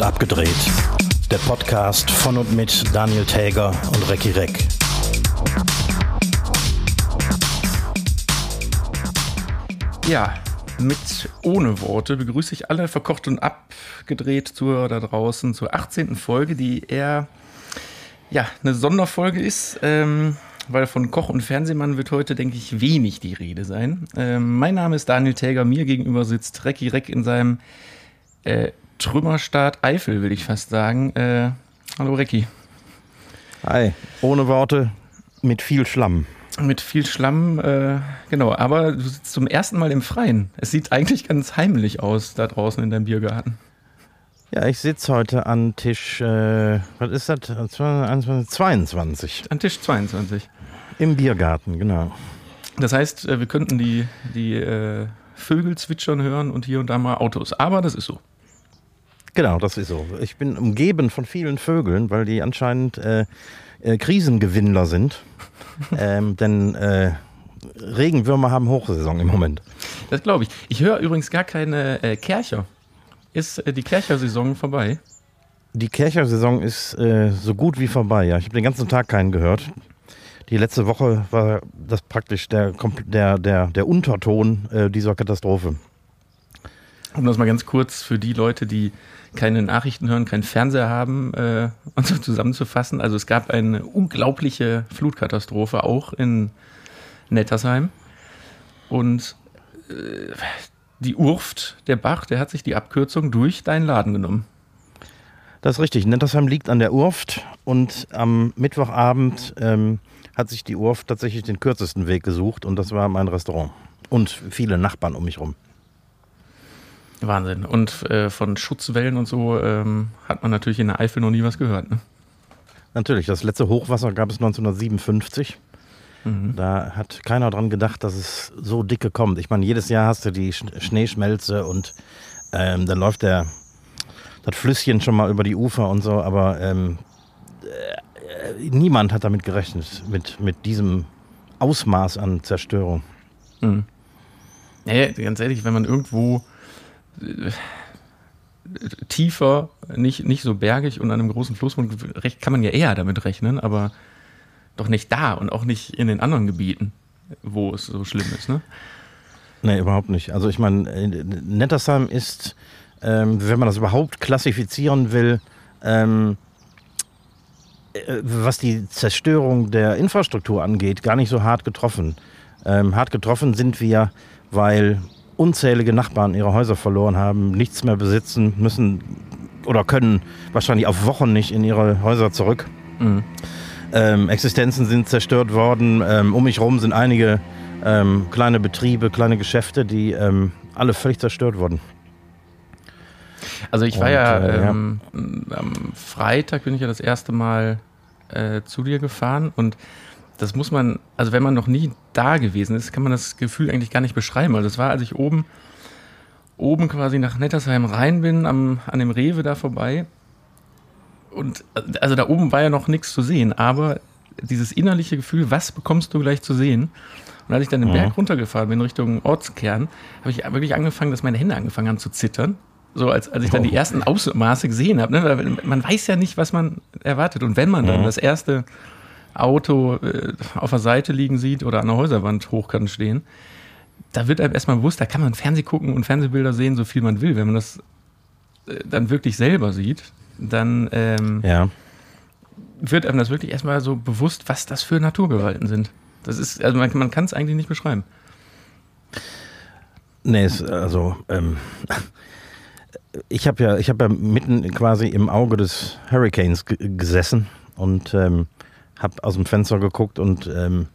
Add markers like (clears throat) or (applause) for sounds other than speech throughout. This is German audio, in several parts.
und abgedreht. Der Podcast von und mit Daniel Täger und Recki Reck. Ja, mit ohne Worte begrüße ich alle verkocht und abgedreht Zuhörer da draußen zur 18. Folge, die eher ja, eine Sonderfolge ist. Ähm, weil von Koch und Fernsehmann wird heute, denke ich, wenig die Rede sein. Ähm, mein Name ist Daniel Täger, mir gegenüber sitzt Recki Reck in seinem äh, Trümmerstaat Eifel, will ich fast sagen. Äh, hallo Recki. Hi, ohne Worte, mit viel Schlamm. Mit viel Schlamm, äh, genau. Aber du sitzt zum ersten Mal im Freien. Es sieht eigentlich ganz heimlich aus da draußen in deinem Biergarten. Ja, ich sitze heute an Tisch, äh, was ist das? 22. An Tisch 22. Im Biergarten, genau. Das heißt, äh, wir könnten die, die äh, Vögel zwitschern hören und hier und da mal Autos. Aber das ist so. Genau, das ist so. Ich bin umgeben von vielen Vögeln, weil die anscheinend äh, äh, Krisengewinnler sind. (laughs) ähm, denn äh, Regenwürmer haben Hochsaison im Moment. Das glaube ich. Ich höre übrigens gar keine äh, Kercher. Ist äh, die Kercher-Saison vorbei? Die Kercher-Saison ist äh, so gut wie vorbei, ja. Ich habe den ganzen Tag keinen gehört. Die letzte Woche war das praktisch der, der, der, der Unterton äh, dieser Katastrophe. Um das mal ganz kurz für die Leute, die keine Nachrichten hören, keinen Fernseher haben, äh, und so zusammenzufassen. Also es gab eine unglaubliche Flutkatastrophe auch in Nettersheim. Und äh, die Urft, der Bach, der hat sich die Abkürzung durch deinen Laden genommen. Das ist richtig. Nettersheim liegt an der Urft und am Mittwochabend ähm, hat sich die Urft tatsächlich den kürzesten Weg gesucht und das war mein Restaurant. Und viele Nachbarn um mich rum. Wahnsinn. Und äh, von Schutzwellen und so ähm, hat man natürlich in der Eifel noch nie was gehört. Ne? Natürlich. Das letzte Hochwasser gab es 1957. Mhm. Da hat keiner dran gedacht, dass es so dicke kommt. Ich meine, jedes Jahr hast du die Schneeschmelze und ähm, dann läuft der, das Flüsschen schon mal über die Ufer und so, aber ähm, äh, niemand hat damit gerechnet, mit, mit diesem Ausmaß an Zerstörung. Mhm. Ja, ganz ehrlich, wenn man irgendwo tiefer, nicht, nicht so bergig und an einem großen Fluss wohnt, kann man ja eher damit rechnen, aber doch nicht da und auch nicht in den anderen Gebieten, wo es so schlimm ist, ne? Nee, überhaupt nicht. Also ich meine, äh, Nettersheim ist, ähm, wenn man das überhaupt klassifizieren will, ähm, äh, was die Zerstörung der Infrastruktur angeht, gar nicht so hart getroffen. Ähm, hart getroffen sind wir, weil unzählige Nachbarn ihre Häuser verloren haben, nichts mehr besitzen, müssen oder können wahrscheinlich auf Wochen nicht in ihre Häuser zurück. Mhm. Ähm, Existenzen sind zerstört worden. Ähm, um mich herum sind einige ähm, kleine Betriebe, kleine Geschäfte, die ähm, alle völlig zerstört wurden. Also ich war Und, ja, äh, ja, ähm, am Freitag bin ich ja das erste Mal äh, zu dir gefahren und das muss man, also wenn man noch nie da gewesen ist, kann man das Gefühl eigentlich gar nicht beschreiben. Also das war, als ich oben, oben quasi nach Nettersheim rein bin, am, an dem Rewe da vorbei und also da oben war ja noch nichts zu sehen, aber dieses innerliche Gefühl, was bekommst du gleich zu sehen? Und als ich dann den Berg runtergefahren bin Richtung Ortskern, habe ich wirklich angefangen, dass meine Hände angefangen haben zu zittern. So als, als ich dann die ersten Ausmaße gesehen habe. Ne? Man weiß ja nicht, was man erwartet. Und wenn man dann mhm. das erste Auto äh, auf der Seite liegen sieht oder an der Häuserwand hochkant stehen, da wird einem erstmal bewusst, da kann man Fernseh gucken und Fernsehbilder sehen, so viel man will. Wenn man das äh, dann wirklich selber sieht, dann ähm, ja. wird einem das wirklich erstmal so bewusst, was das für Naturgewalten sind. Das ist, also man, man kann es eigentlich nicht beschreiben. Nee, es, also ähm, (laughs) ich habe ja, ich habe ja mitten quasi im Auge des Hurricanes gesessen und ähm, habe aus dem Fenster geguckt und ähm,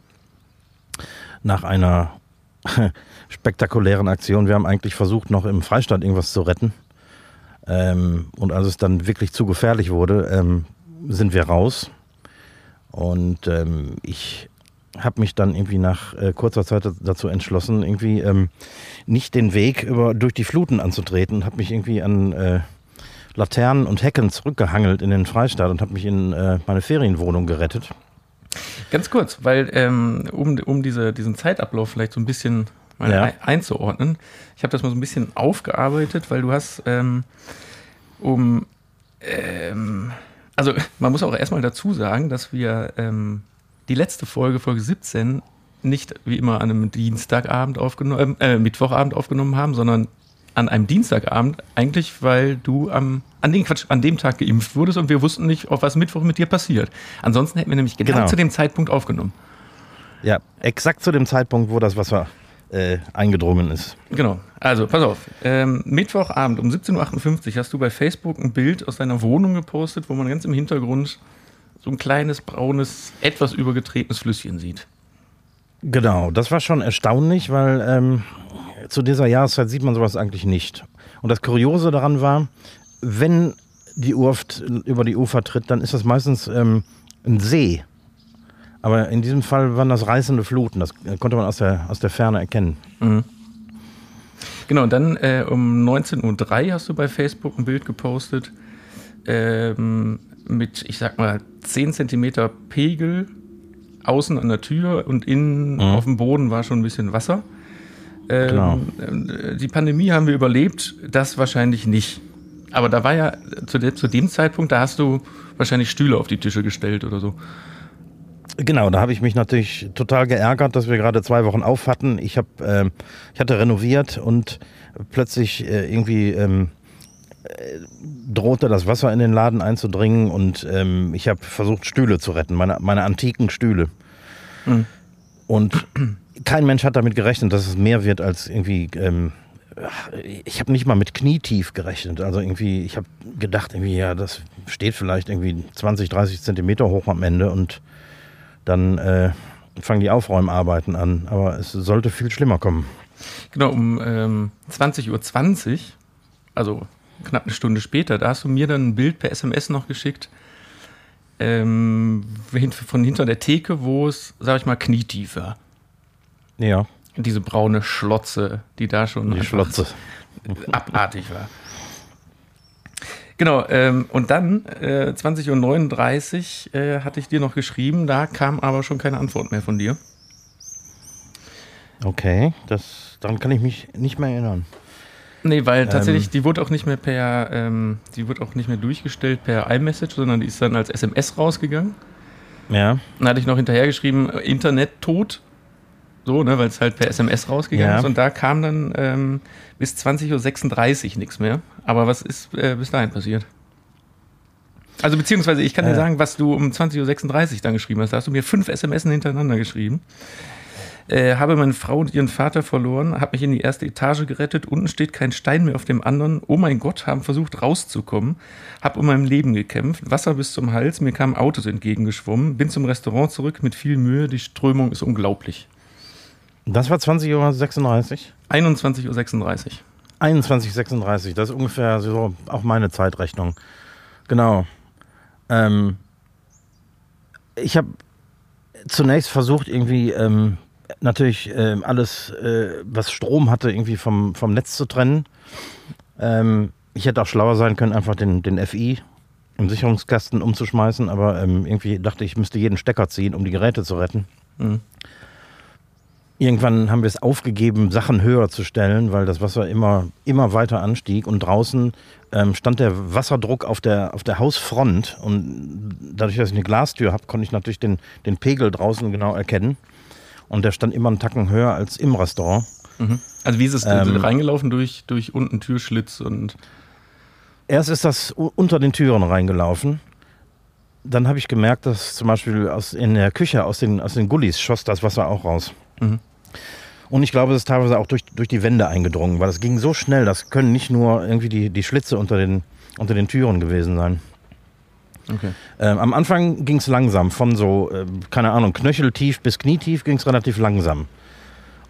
nach einer (laughs) spektakulären Aktion, wir haben eigentlich versucht, noch im Freistaat irgendwas zu retten. Ähm, und als es dann wirklich zu gefährlich wurde, ähm, sind wir raus. Und ähm, ich habe mich dann irgendwie nach äh, kurzer Zeit dazu entschlossen, irgendwie ähm, nicht den Weg über, durch die Fluten anzutreten, habe mich irgendwie an äh, Laternen und Hecken zurückgehangelt in den Freistaat und habe mich in äh, meine Ferienwohnung gerettet. Ganz kurz, weil ähm, um, um diese, diesen Zeitablauf vielleicht so ein bisschen mal ja. einzuordnen. Ich habe das mal so ein bisschen aufgearbeitet, weil du hast ähm, um Ähm, also man muss auch erstmal dazu sagen, dass wir ähm, die letzte Folge, Folge 17, nicht wie immer an einem Dienstagabend aufgenommen, äh, Mittwochabend aufgenommen haben, sondern an einem Dienstagabend, eigentlich, weil du am, an, den, Quatsch, an dem Tag geimpft wurdest und wir wussten nicht, auf was Mittwoch mit dir passiert. Ansonsten hätten wir nämlich genau, genau. zu dem Zeitpunkt aufgenommen. Ja, exakt zu dem Zeitpunkt, wo das Wasser äh, eingedrungen ist. Genau. Also, pass auf. Ähm, Mittwochabend um 17.58 Uhr hast du bei Facebook ein Bild aus deiner Wohnung gepostet, wo man ganz im Hintergrund so ein kleines, braunes, etwas übergetretenes Flüsschen sieht. Genau, das war schon erstaunlich, weil ähm, zu dieser Jahreszeit sieht man sowas eigentlich nicht. Und das Kuriose daran war, wenn die Urft über die Ufer tritt, dann ist das meistens ähm, ein See. Aber in diesem Fall waren das reißende Fluten. Das konnte man aus der, aus der Ferne erkennen. Mhm. Genau, und dann äh, um 19.03 Uhr hast du bei Facebook ein Bild gepostet ähm, mit, ich sag mal, 10 cm Pegel außen an der Tür und innen mhm. auf dem Boden war schon ein bisschen Wasser. Ähm, genau. Äh, die Pandemie haben wir überlebt, das wahrscheinlich nicht. Aber da war ja zu, de zu dem Zeitpunkt, da hast du wahrscheinlich Stühle auf die Tische gestellt oder so. Genau, da habe ich mich natürlich total geärgert, dass wir gerade zwei Wochen auf hatten. Ich, hab, äh, ich hatte renoviert und plötzlich äh, irgendwie ähm, äh, drohte das Wasser in den Laden einzudringen und ähm, ich habe versucht, Stühle zu retten, meine, meine antiken Stühle. Mhm. Und kein Mensch hat damit gerechnet, dass es mehr wird als irgendwie. Ähm, ich habe nicht mal mit knietief gerechnet. Also irgendwie, ich habe gedacht, irgendwie, ja, das steht vielleicht irgendwie 20, 30 Zentimeter hoch am Ende und dann äh, fangen die Aufräumarbeiten an. Aber es sollte viel schlimmer kommen. Genau, um ähm, 20.20 Uhr, 20, also knapp eine Stunde später, da hast du mir dann ein Bild per SMS noch geschickt ähm, von hinter der Theke, wo es, sag ich mal, knietief war. Ja. Diese braune Schlotze, die da schon die Schlotze. abartig war. Genau, ähm, und dann äh, 20.39 Uhr äh, hatte ich dir noch geschrieben, da kam aber schon keine Antwort mehr von dir. Okay, das, daran kann ich mich nicht mehr erinnern. Nee, weil tatsächlich, ähm, die wurde auch nicht mehr per, ähm, die wurde auch nicht mehr durchgestellt per iMessage, sondern die ist dann als SMS rausgegangen. Ja. Dann hatte ich noch hinterher geschrieben, Internet tot. So, ne, weil es halt per SMS rausgegangen ja. ist. Und da kam dann ähm, bis 20.36 Uhr nichts mehr. Aber was ist äh, bis dahin passiert? Also beziehungsweise, ich kann äh. dir sagen, was du um 20.36 Uhr dann geschrieben hast. Da hast du mir fünf SMS hintereinander geschrieben. Äh, habe meine Frau und ihren Vater verloren, habe mich in die erste Etage gerettet, unten steht kein Stein mehr auf dem anderen. Oh mein Gott, haben versucht rauszukommen, habe um mein Leben gekämpft, Wasser bis zum Hals, mir kamen Autos entgegengeschwommen, bin zum Restaurant zurück mit viel Mühe, die Strömung ist unglaublich. Das war 20.36 Uhr? 21.36 Uhr. 21.36 Uhr, das ist ungefähr so auch meine Zeitrechnung. Genau. Ähm, ich habe zunächst versucht, irgendwie ähm, natürlich äh, alles, äh, was Strom hatte, irgendwie vom, vom Netz zu trennen. Ähm, ich hätte auch schlauer sein können, einfach den, den FI im Sicherungskasten umzuschmeißen, aber ähm, irgendwie dachte ich, ich müsste jeden Stecker ziehen, um die Geräte zu retten. Mhm. Irgendwann haben wir es aufgegeben, Sachen höher zu stellen, weil das Wasser immer, immer weiter anstieg. Und draußen ähm, stand der Wasserdruck auf der, auf der Hausfront. Und dadurch, dass ich eine Glastür habe, konnte ich natürlich den, den Pegel draußen genau erkennen. Und der stand immer einen Tacken höher als im Restaurant. Mhm. Also wie ist es ähm, reingelaufen durch, durch unten Türschlitz und. Erst ist das unter den Türen reingelaufen. Dann habe ich gemerkt, dass zum Beispiel aus, in der Küche aus den, aus den Gullis schoss das Wasser auch raus. Mhm. Und ich glaube, es ist teilweise auch durch, durch die Wände eingedrungen, weil es ging so schnell, das können nicht nur irgendwie die, die Schlitze unter den, unter den Türen gewesen sein. Okay. Ähm, am Anfang ging es langsam, von so, äh, keine Ahnung, knöcheltief bis knietief ging es relativ langsam.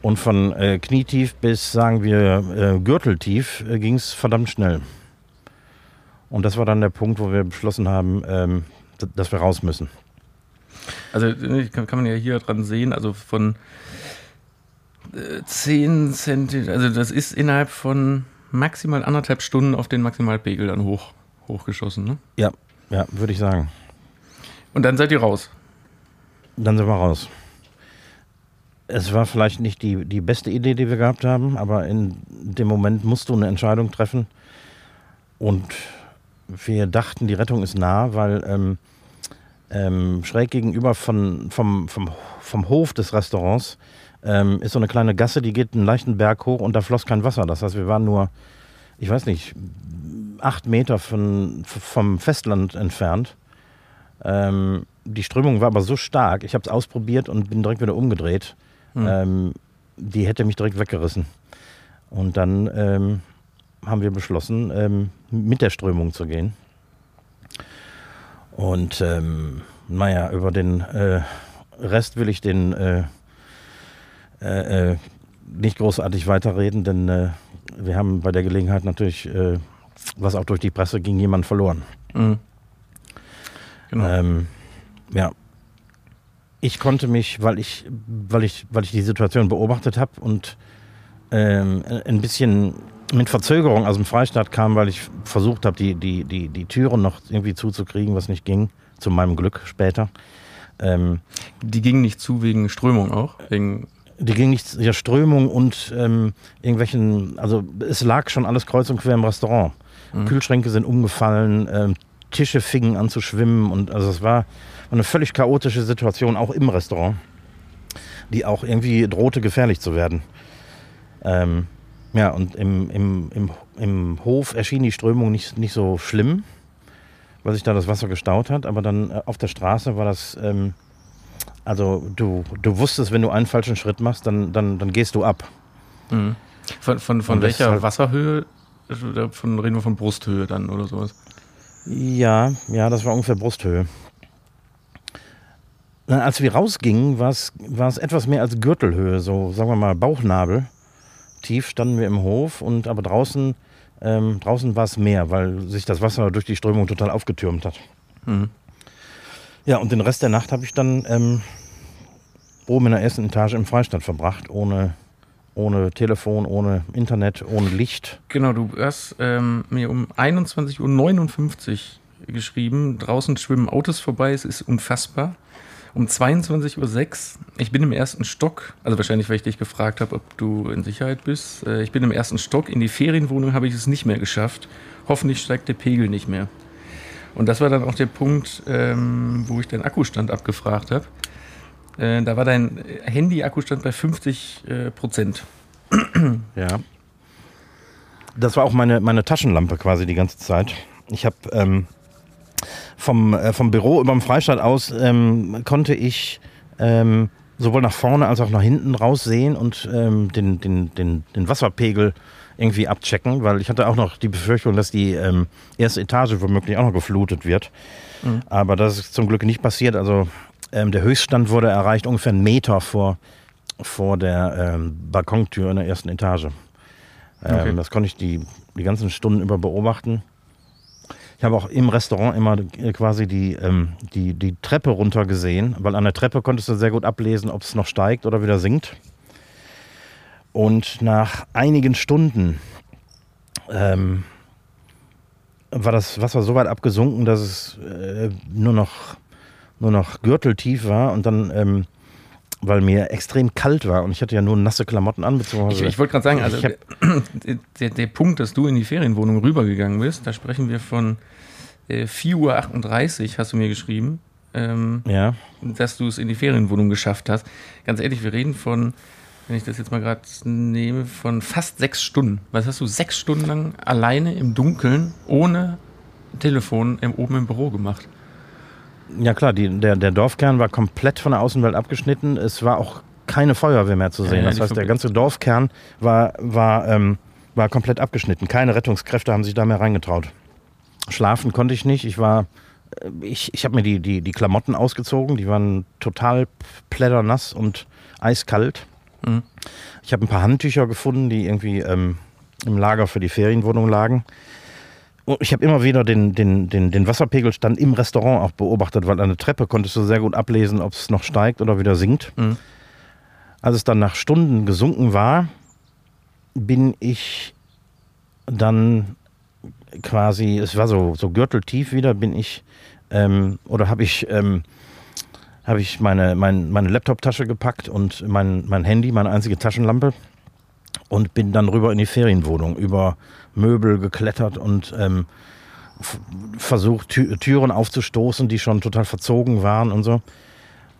Und von äh, knietief bis, sagen wir, äh, gürteltief äh, ging es verdammt schnell. Und das war dann der Punkt, wo wir beschlossen haben, ähm, dass wir raus müssen. Also kann, kann man ja hier dran sehen, also von 10 äh, Zentimeter, also das ist innerhalb von maximal anderthalb Stunden auf den Maximalpegel dann hoch, hochgeschossen, ne? Ja, ja, würde ich sagen. Und dann seid ihr raus? Dann sind wir raus. Es war vielleicht nicht die, die beste Idee, die wir gehabt haben, aber in dem Moment musst du eine Entscheidung treffen. Und wir dachten, die Rettung ist nah, weil ähm, ähm, schräg gegenüber von, vom, vom, vom Hof des Restaurants ähm, ist so eine kleine Gasse, die geht einen leichten Berg hoch und da floss kein Wasser. Das heißt, wir waren nur, ich weiß nicht, acht Meter von, vom Festland entfernt. Ähm, die Strömung war aber so stark, ich habe es ausprobiert und bin direkt wieder umgedreht. Mhm. die hätte mich direkt weggerissen. Und dann ähm, haben wir beschlossen, ähm, mit der Strömung zu gehen. Und ähm, naja, über den äh, Rest will ich den äh, äh, äh, nicht großartig weiterreden, denn äh, wir haben bei der Gelegenheit natürlich, äh, was auch durch die Presse ging, jemand verloren. Mhm. Genau. Ähm, ja. Ich konnte mich, weil ich, weil ich, weil ich die Situation beobachtet habe und ähm, ein bisschen mit Verzögerung aus dem Freistaat kam, weil ich versucht habe, die, die, die, die Türen noch irgendwie zuzukriegen, was nicht ging, zu meinem Glück später. Ähm, die gingen nicht zu wegen Strömung auch? Wegen die ging nicht, ja, Strömung und ähm, irgendwelchen, also es lag schon alles kreuz und quer im Restaurant. Mhm. Kühlschränke sind umgefallen, ähm, Tische fingen an zu schwimmen und also es war eine völlig chaotische Situation, auch im Restaurant, die auch irgendwie drohte gefährlich zu werden. Ähm, ja, und im, im, im, im Hof erschien die Strömung nicht, nicht so schlimm, weil sich da das Wasser gestaut hat. Aber dann äh, auf der Straße war das, ähm, also du, du wusstest, wenn du einen falschen Schritt machst, dann, dann, dann gehst du ab. Mhm. Von, von, von welcher halt Wasserhöhe? Von, reden wir von Brusthöhe dann oder sowas? Ja, ja, das war ungefähr Brusthöhe. Na, als wir rausgingen, war es etwas mehr als Gürtelhöhe, so sagen wir mal Bauchnabel tief standen wir im Hof und aber draußen, ähm, draußen war es mehr, weil sich das Wasser durch die Strömung total aufgetürmt hat. Mhm. Ja, und den Rest der Nacht habe ich dann ähm, oben in der ersten Etage im Freistaat verbracht, ohne, ohne Telefon, ohne Internet, ohne Licht. Genau, du hast ähm, mir um 21.59 Uhr geschrieben, draußen schwimmen Autos vorbei, es ist unfassbar um 22.06 Uhr. Ich bin im ersten Stock, also wahrscheinlich, weil ich dich gefragt habe, ob du in Sicherheit bist. Äh, ich bin im ersten Stock. In die Ferienwohnung habe ich es nicht mehr geschafft. Hoffentlich steigt der Pegel nicht mehr. Und das war dann auch der Punkt, ähm, wo ich deinen Akkustand abgefragt habe. Äh, da war dein Handy-Akkustand bei 50 äh, Prozent. Ja. Das war auch meine, meine Taschenlampe quasi die ganze Zeit. Ich habe ähm, vom, äh, vom Büro über dem Freistaat aus ähm, konnte ich ähm, sowohl nach vorne als auch nach hinten raussehen und ähm, den, den, den, den Wasserpegel irgendwie abchecken, weil ich hatte auch noch die Befürchtung, dass die ähm, erste Etage womöglich auch noch geflutet wird. Mhm. Aber das ist zum Glück nicht passiert. Also ähm, der Höchststand wurde erreicht ungefähr einen Meter vor, vor der ähm, Balkontür in der ersten Etage. Ähm, okay. Das konnte ich die, die ganzen Stunden über beobachten. Ich habe auch im Restaurant immer quasi die, ähm, die, die Treppe runter gesehen, weil an der Treppe konntest du sehr gut ablesen, ob es noch steigt oder wieder sinkt. Und nach einigen Stunden ähm, war das Wasser so weit abgesunken, dass es äh, nur, noch, nur noch gürteltief war und dann ähm, weil mir extrem kalt war und ich hatte ja nur nasse Klamotten an. Ich, ich wollte gerade sagen, also (clears throat) der, der, Punkt, dass du in die Ferienwohnung rübergegangen bist, da sprechen wir von äh, 4.38 Uhr, hast du mir geschrieben, ähm, ja. dass du es in die Ferienwohnung geschafft hast. Ganz ehrlich, wir reden von, wenn ich das jetzt mal gerade nehme, von fast sechs Stunden. Was hast du sechs Stunden lang alleine im Dunkeln ohne Telefon im, oben im Büro gemacht? Ja klar, die, der, der Dorfkern war komplett von der Außenwelt abgeschnitten. Es war auch keine Feuerwehr mehr zu sehen. Ja, das heißt, der ganze Dorfkern war, war, ähm, war komplett abgeschnitten. Keine Rettungskräfte haben sich da mehr reingetraut. Schlafen konnte ich nicht. Ich war, äh, ich, ich habe mir die, die, die Klamotten ausgezogen. Die waren total plätternass und eiskalt. Mhm. Ich habe ein paar Handtücher gefunden, die irgendwie ähm, im Lager für die Ferienwohnung lagen ich habe immer wieder den, den, den, den Wasserpegelstand im Restaurant auch beobachtet, weil an der Treppe konntest du sehr gut ablesen, ob es noch steigt oder wieder sinkt. Mhm. Als es dann nach Stunden gesunken war, bin ich dann quasi, es war so, so gürteltief wieder, bin ich, ähm, oder habe ich, ähm, habe ich meine, mein, meine Laptop-Tasche gepackt und mein, mein Handy, meine einzige Taschenlampe und bin dann rüber in die Ferienwohnung, über Möbel geklettert und ähm, versucht, Tü Türen aufzustoßen, die schon total verzogen waren und so.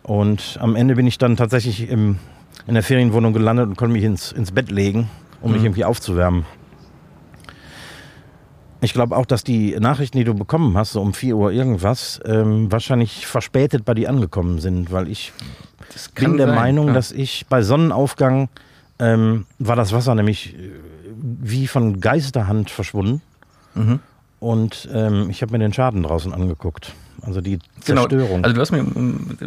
Und am Ende bin ich dann tatsächlich im, in der Ferienwohnung gelandet und konnte mich ins, ins Bett legen, um mhm. mich irgendwie aufzuwärmen. Ich glaube auch, dass die Nachrichten, die du bekommen hast, so um 4 Uhr irgendwas, ähm, wahrscheinlich verspätet bei dir angekommen sind, weil ich bin der sein, Meinung, ja. dass ich bei Sonnenaufgang ähm, war das Wasser nämlich äh, wie von Geisterhand verschwunden. Mhm. Und ähm, ich habe mir den Schaden draußen angeguckt. Also die genau. Zerstörung. Genau. Also du hast mir,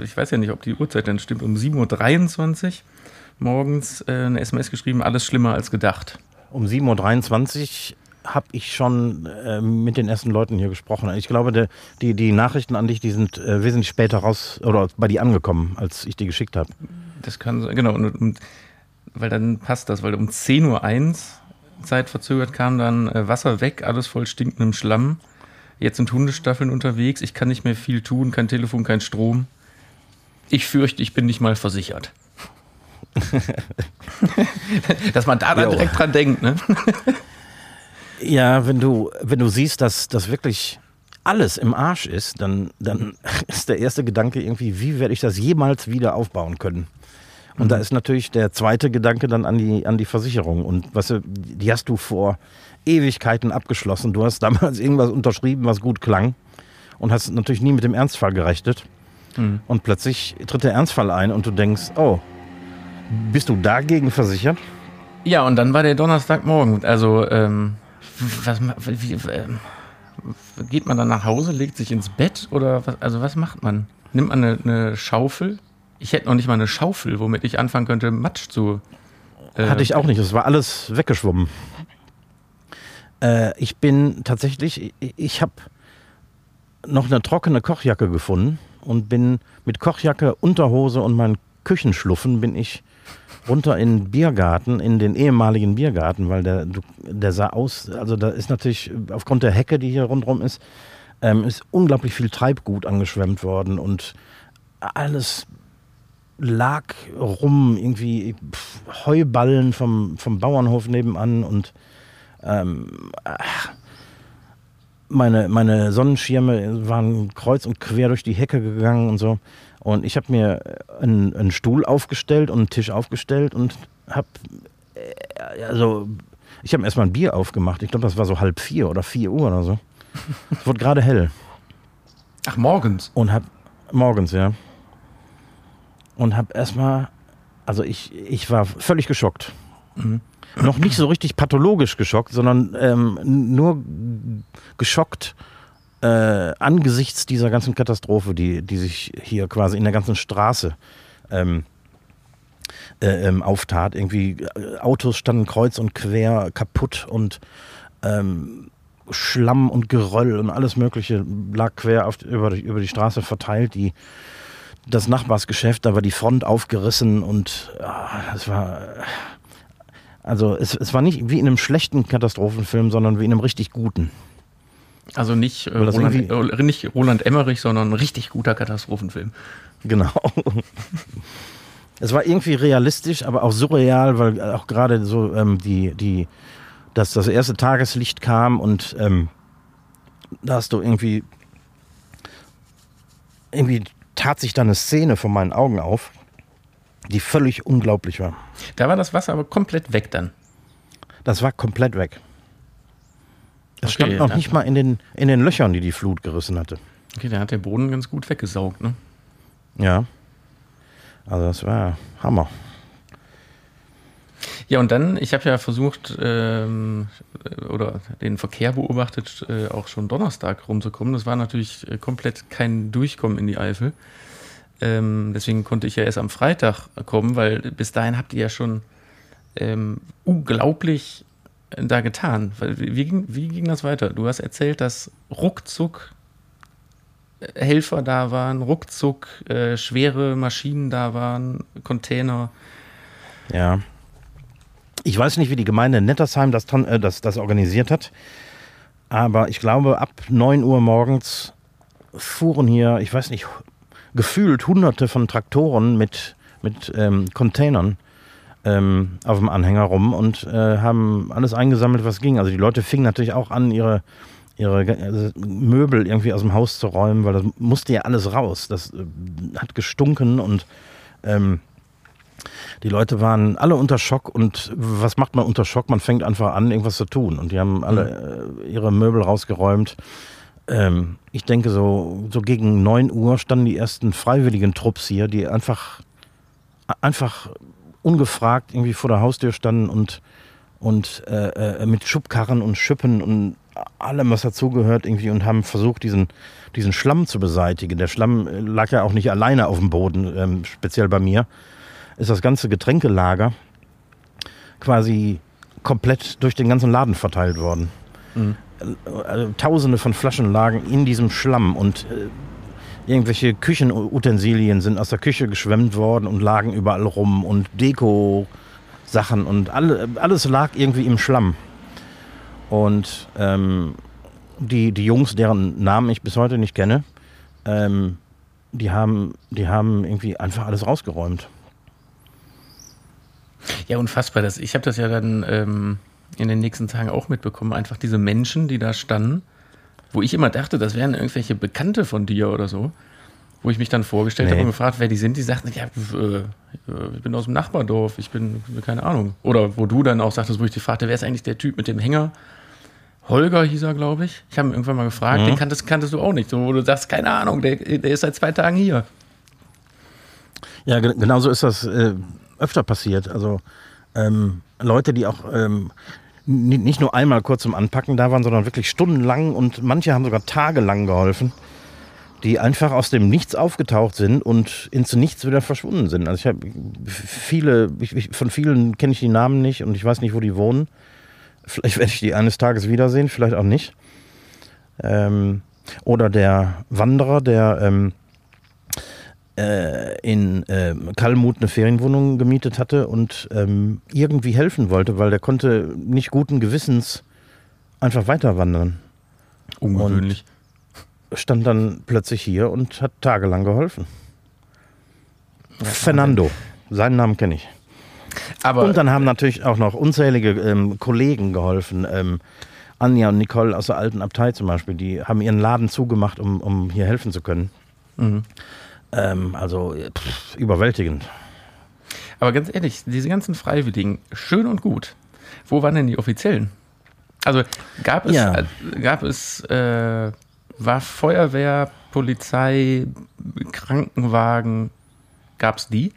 ich weiß ja nicht, ob die Uhrzeit dann stimmt, um 7.23 Uhr morgens äh, eine SMS geschrieben, alles schlimmer als gedacht. Um 7.23 Uhr habe ich schon äh, mit den ersten Leuten hier gesprochen. Ich glaube, der, die, die Nachrichten an dich, die sind äh, wesentlich später raus oder bei dir angekommen, als ich die geschickt habe. Das kann sein, genau. Und, und, weil dann passt das, weil um 10.01 Uhr zeitverzögert kam dann äh, Wasser weg, alles voll stinkendem Schlamm. Jetzt sind Hundestaffeln unterwegs, ich kann nicht mehr viel tun, kein Telefon, kein Strom. Ich fürchte, ich bin nicht mal versichert. (laughs) Dass man da dann direkt dran denkt, ne? (laughs) Ja, wenn du, wenn du siehst, dass das wirklich alles im Arsch ist, dann, dann (laughs) ist der erste Gedanke irgendwie, wie werde ich das jemals wieder aufbauen können? Und mhm. da ist natürlich der zweite Gedanke dann an die, an die Versicherung. Und was, die hast du vor Ewigkeiten abgeschlossen. Du hast damals (laughs) irgendwas unterschrieben, was gut klang und hast natürlich nie mit dem Ernstfall gerechnet. Mhm. Und plötzlich tritt der Ernstfall ein und du denkst, oh, bist du dagegen versichert? Ja, und dann war der Donnerstagmorgen. Also ähm, was, wie, äh, geht man dann nach Hause, legt sich ins Bett oder was, also was macht man? Nimmt man eine, eine, Schaufel? Ich hätte noch nicht mal eine Schaufel, womit ich anfangen könnte, Matsch zu. Äh, Hatte ich auch nicht, das war alles weggeschwommen. Äh, ich bin tatsächlich, ich, ich habe noch eine trockene Kochjacke gefunden und bin mit Kochjacke, Unterhose und meinen Küchenschluffen bin ich runter in den Biergarten, in den ehemaligen Biergarten, weil der, der sah aus, also da ist natürlich aufgrund der Hecke, die hier rundherum ist, ähm, ist unglaublich viel Treibgut angeschwemmt worden und alles lag rum, irgendwie Heuballen vom, vom Bauernhof nebenan und ähm, meine, meine Sonnenschirme waren kreuz und quer durch die Hecke gegangen und so. Und ich habe mir einen, einen, Stuhl aufgestellt und einen Tisch aufgestellt und habe, äh, also, ich habe erstmal ein Bier aufgemacht. Ich glaube, das war so halb vier oder vier Uhr oder so. Es wurde gerade hell. Ach, morgens? Und hab, morgens, ja. Und hab erstmal, also ich, ich war völlig geschockt. Mhm. Noch nicht so richtig pathologisch geschockt, sondern ähm, nur geschockt, äh, angesichts dieser ganzen Katastrophe, die, die sich hier quasi in der ganzen Straße ähm, äh, ähm, auftat. Irgendwie äh, Autos standen kreuz und quer kaputt und ähm, Schlamm und Geröll und alles Mögliche lag quer auf, über, über die Straße verteilt. Die, das Nachbarsgeschäft, da war die Front aufgerissen und ah, es war. Also es, es war nicht wie in einem schlechten Katastrophenfilm, sondern wie in einem richtig guten. Also nicht, äh, Roland, äh, nicht Roland Emmerich, sondern ein richtig guter Katastrophenfilm. Genau. es war irgendwie realistisch, aber auch surreal, weil auch gerade so ähm, die, die, dass das erste Tageslicht kam und ähm, da hast du irgendwie, irgendwie tat sich da eine Szene vor meinen Augen auf, die völlig unglaublich war. Da war das Wasser aber komplett weg dann. Das war komplett weg. Es okay, stand noch nicht mal in den, in den Löchern, die die Flut gerissen hatte. Okay, der hat den Boden ganz gut weggesaugt, ne? Ja. Also das war Hammer. Ja, und dann, ich habe ja versucht, ähm, oder den Verkehr beobachtet, äh, auch schon Donnerstag rumzukommen. Das war natürlich äh, komplett kein Durchkommen in die Eifel. Ähm, deswegen konnte ich ja erst am Freitag kommen, weil bis dahin habt ihr ja schon ähm, unglaublich da getan? Wie ging, wie ging das weiter? Du hast erzählt, dass ruckzuck äh, Helfer da waren, ruckzuck äh, schwere Maschinen da waren, Container. Ja. Ich weiß nicht, wie die Gemeinde Nettersheim das, äh, das, das organisiert hat, aber ich glaube, ab 9 Uhr morgens fuhren hier, ich weiß nicht, gefühlt hunderte von Traktoren mit, mit ähm, Containern ähm, auf dem Anhänger rum und äh, haben alles eingesammelt, was ging. Also die Leute fingen natürlich auch an, ihre, ihre also Möbel irgendwie aus dem Haus zu räumen, weil das musste ja alles raus. Das äh, hat gestunken und ähm, die Leute waren alle unter Schock und was macht man unter Schock? Man fängt einfach an, irgendwas zu tun. Und die haben alle äh, ihre Möbel rausgeräumt. Ähm, ich denke, so, so gegen 9 Uhr standen die ersten freiwilligen Trupps hier, die einfach, einfach ungefragt irgendwie vor der Haustür standen und, und äh, äh, mit Schubkarren und Schippen und allem, was dazugehört, irgendwie und haben versucht, diesen, diesen Schlamm zu beseitigen. Der Schlamm äh, lag ja auch nicht alleine auf dem Boden, ähm, speziell bei mir. Ist das ganze Getränkelager quasi komplett durch den ganzen Laden verteilt worden. Mhm. Also, tausende von Flaschen lagen in diesem Schlamm und äh, irgendwelche Küchenutensilien sind aus der Küche geschwemmt worden und lagen überall rum und Deko-Sachen und alle, alles lag irgendwie im Schlamm. Und ähm, die, die Jungs, deren Namen ich bis heute nicht kenne, ähm, die, haben, die haben irgendwie einfach alles rausgeräumt. Ja, unfassbar. Das, ich habe das ja dann ähm, in den nächsten Tagen auch mitbekommen. Einfach diese Menschen, die da standen, wo ich immer dachte, das wären irgendwelche Bekannte von dir oder so. Wo ich mich dann vorgestellt nee. habe und gefragt, wer die sind, die sagten, ja, äh, ich bin aus dem Nachbardorf, ich bin, keine Ahnung. Oder wo du dann auch sagtest, wo ich dich fragte, wer ist eigentlich der Typ mit dem Hänger? Holger hieß er, glaube ich. Ich habe ihn irgendwann mal gefragt, mhm. den kanntest, kanntest du auch nicht. So, wo du sagst, keine Ahnung, der, der ist seit zwei Tagen hier. Ja, genau so ist das äh, öfter passiert. Also ähm, Leute, die auch ähm, nicht nur einmal kurz zum Anpacken da waren, sondern wirklich stundenlang und manche haben sogar tagelang geholfen, die einfach aus dem Nichts aufgetaucht sind und ins Nichts wieder verschwunden sind. Also ich habe viele, ich, von vielen kenne ich die Namen nicht und ich weiß nicht, wo die wohnen. Vielleicht werde ich die eines Tages wiedersehen, vielleicht auch nicht. Ähm, oder der Wanderer, der ähm, äh, in äh, Kalmut eine Ferienwohnung gemietet hatte und ähm, irgendwie helfen wollte, weil der konnte nicht guten Gewissens einfach weiter wandern. Ungewöhnlich. Und stand dann plötzlich hier und hat tagelang geholfen. Fernando, seinen Namen kenne ich. Aber und dann haben natürlich auch noch unzählige ähm, Kollegen geholfen. Ähm, Anja und Nicole aus der alten Abtei zum Beispiel, die haben ihren Laden zugemacht, um, um hier helfen zu können. Mhm. Ähm, also pff, überwältigend. Aber ganz ehrlich, diese ganzen Freiwilligen, schön und gut. Wo waren denn die Offiziellen? Also gab es, ja. äh, gab es, äh, war Feuerwehr, Polizei, Krankenwagen, gab es die?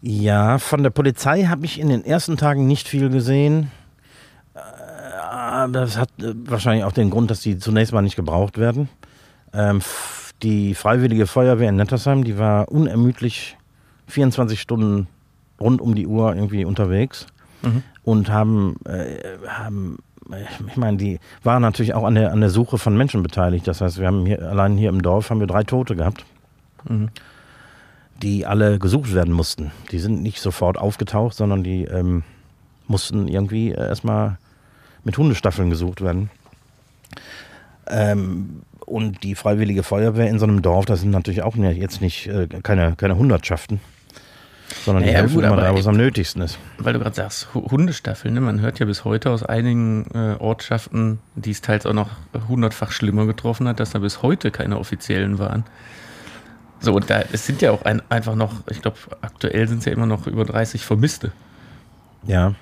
Ja, von der Polizei habe ich in den ersten Tagen nicht viel gesehen. Äh, das hat äh, wahrscheinlich auch den Grund, dass die zunächst mal nicht gebraucht werden. Ähm, die Freiwillige Feuerwehr in Nettersheim, die war unermüdlich 24 Stunden rund um die Uhr irgendwie unterwegs mhm. und haben, äh, haben ich meine, die waren natürlich auch an der, an der Suche von Menschen beteiligt. Das heißt, wir haben hier, allein hier im Dorf haben wir drei Tote gehabt. Mhm die alle gesucht werden mussten. Die sind nicht sofort aufgetaucht, sondern die ähm, mussten irgendwie erstmal mit Hundestaffeln gesucht werden. Ähm, und die Freiwillige Feuerwehr in so einem Dorf, das sind natürlich auch jetzt nicht äh, keine, keine Hundertschaften, sondern naja, die helfen gut, immer da, wo es am nötigsten ist. Weil du gerade sagst, Hundestaffeln, ne? man hört ja bis heute aus einigen äh, Ortschaften, die es teils auch noch hundertfach schlimmer getroffen hat, dass da bis heute keine offiziellen waren. So, und da, es sind ja auch ein, einfach noch, ich glaube, aktuell sind es ja immer noch über 30 Vermisste. Ja.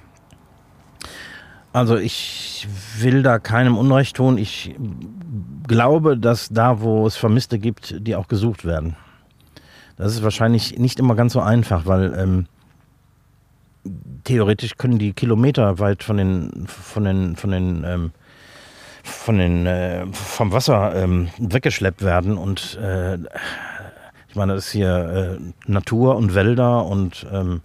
Also ich will da keinem Unrecht tun. Ich glaube, dass da, wo es Vermisste gibt, die auch gesucht werden. Das ist wahrscheinlich nicht immer ganz so einfach, weil ähm, theoretisch können die Kilometer weit von den, von den, von den, ähm, von den, äh, vom Wasser ähm, weggeschleppt werden und äh, ich meine, das ist hier äh, Natur und Wälder und, ähm,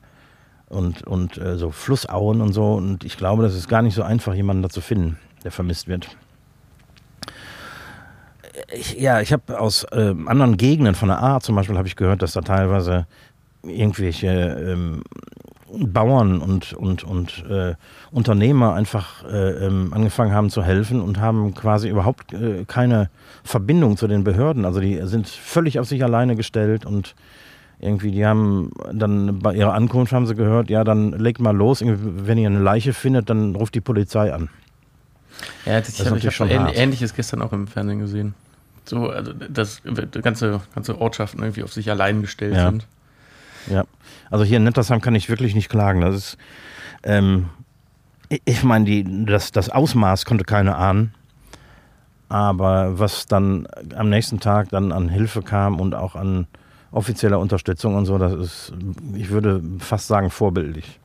und, und äh, so Flussauen und so. Und ich glaube, das ist gar nicht so einfach, jemanden da zu finden, der vermisst wird. Ich, ja, ich habe aus äh, anderen Gegenden von der A zum Beispiel ich gehört, dass da teilweise irgendwelche ähm, Bauern und, und, und äh, Unternehmer einfach äh, ähm, angefangen haben zu helfen und haben quasi überhaupt äh, keine Verbindung zu den Behörden. Also die sind völlig auf sich alleine gestellt und irgendwie, die haben dann bei ihrer Ankunft haben sie gehört, ja, dann legt mal los, wenn ihr eine Leiche findet, dann ruft die Polizei an. Ja, das, das ich habe schon ähnlich, Ähnliches gestern auch im Fernsehen gesehen. So, also dass ganze, ganze Ortschaften irgendwie auf sich allein gestellt ja. sind. Ja, also hier in Nettersheim kann ich wirklich nicht klagen. Das ist, ähm, ich meine, das, das Ausmaß konnte keiner ahnen. Aber was dann am nächsten Tag dann an Hilfe kam und auch an offizieller Unterstützung und so, das ist, ich würde fast sagen, vorbildlich.